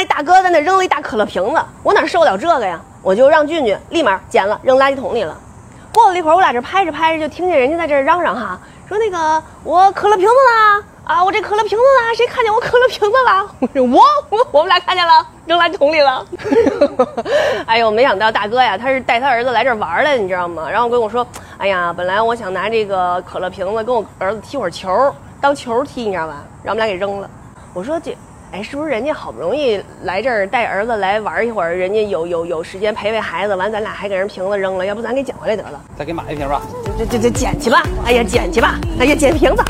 那大哥在那扔了一大可乐瓶子，我哪受得了这个呀？我就让俊俊立马捡了扔垃圾桶里了。过了一会儿，我俩这拍着拍着，就听见人家在这嚷嚷哈，说那个我可乐瓶子啦啊，我这可乐瓶子啦，谁看见我可乐瓶子啦？我说我我我们俩看见了，扔垃圾桶里了。哎呦，没想到大哥呀，他是带他儿子来这儿玩来的，你知道吗？然后跟我说，哎呀，本来我想拿这个可乐瓶子跟我儿子踢会儿球，当球踢，你知道吧？让我们俩给扔了。我说这。哎，是不是人家好不容易来这儿带儿子来玩一会儿，人家有有有时间陪陪孩子，完咱俩还给人瓶子扔了，要不咱给捡回来得了？再给买一瓶吧。这这这捡去吧！哎呀，捡去吧！哎呀，捡瓶子。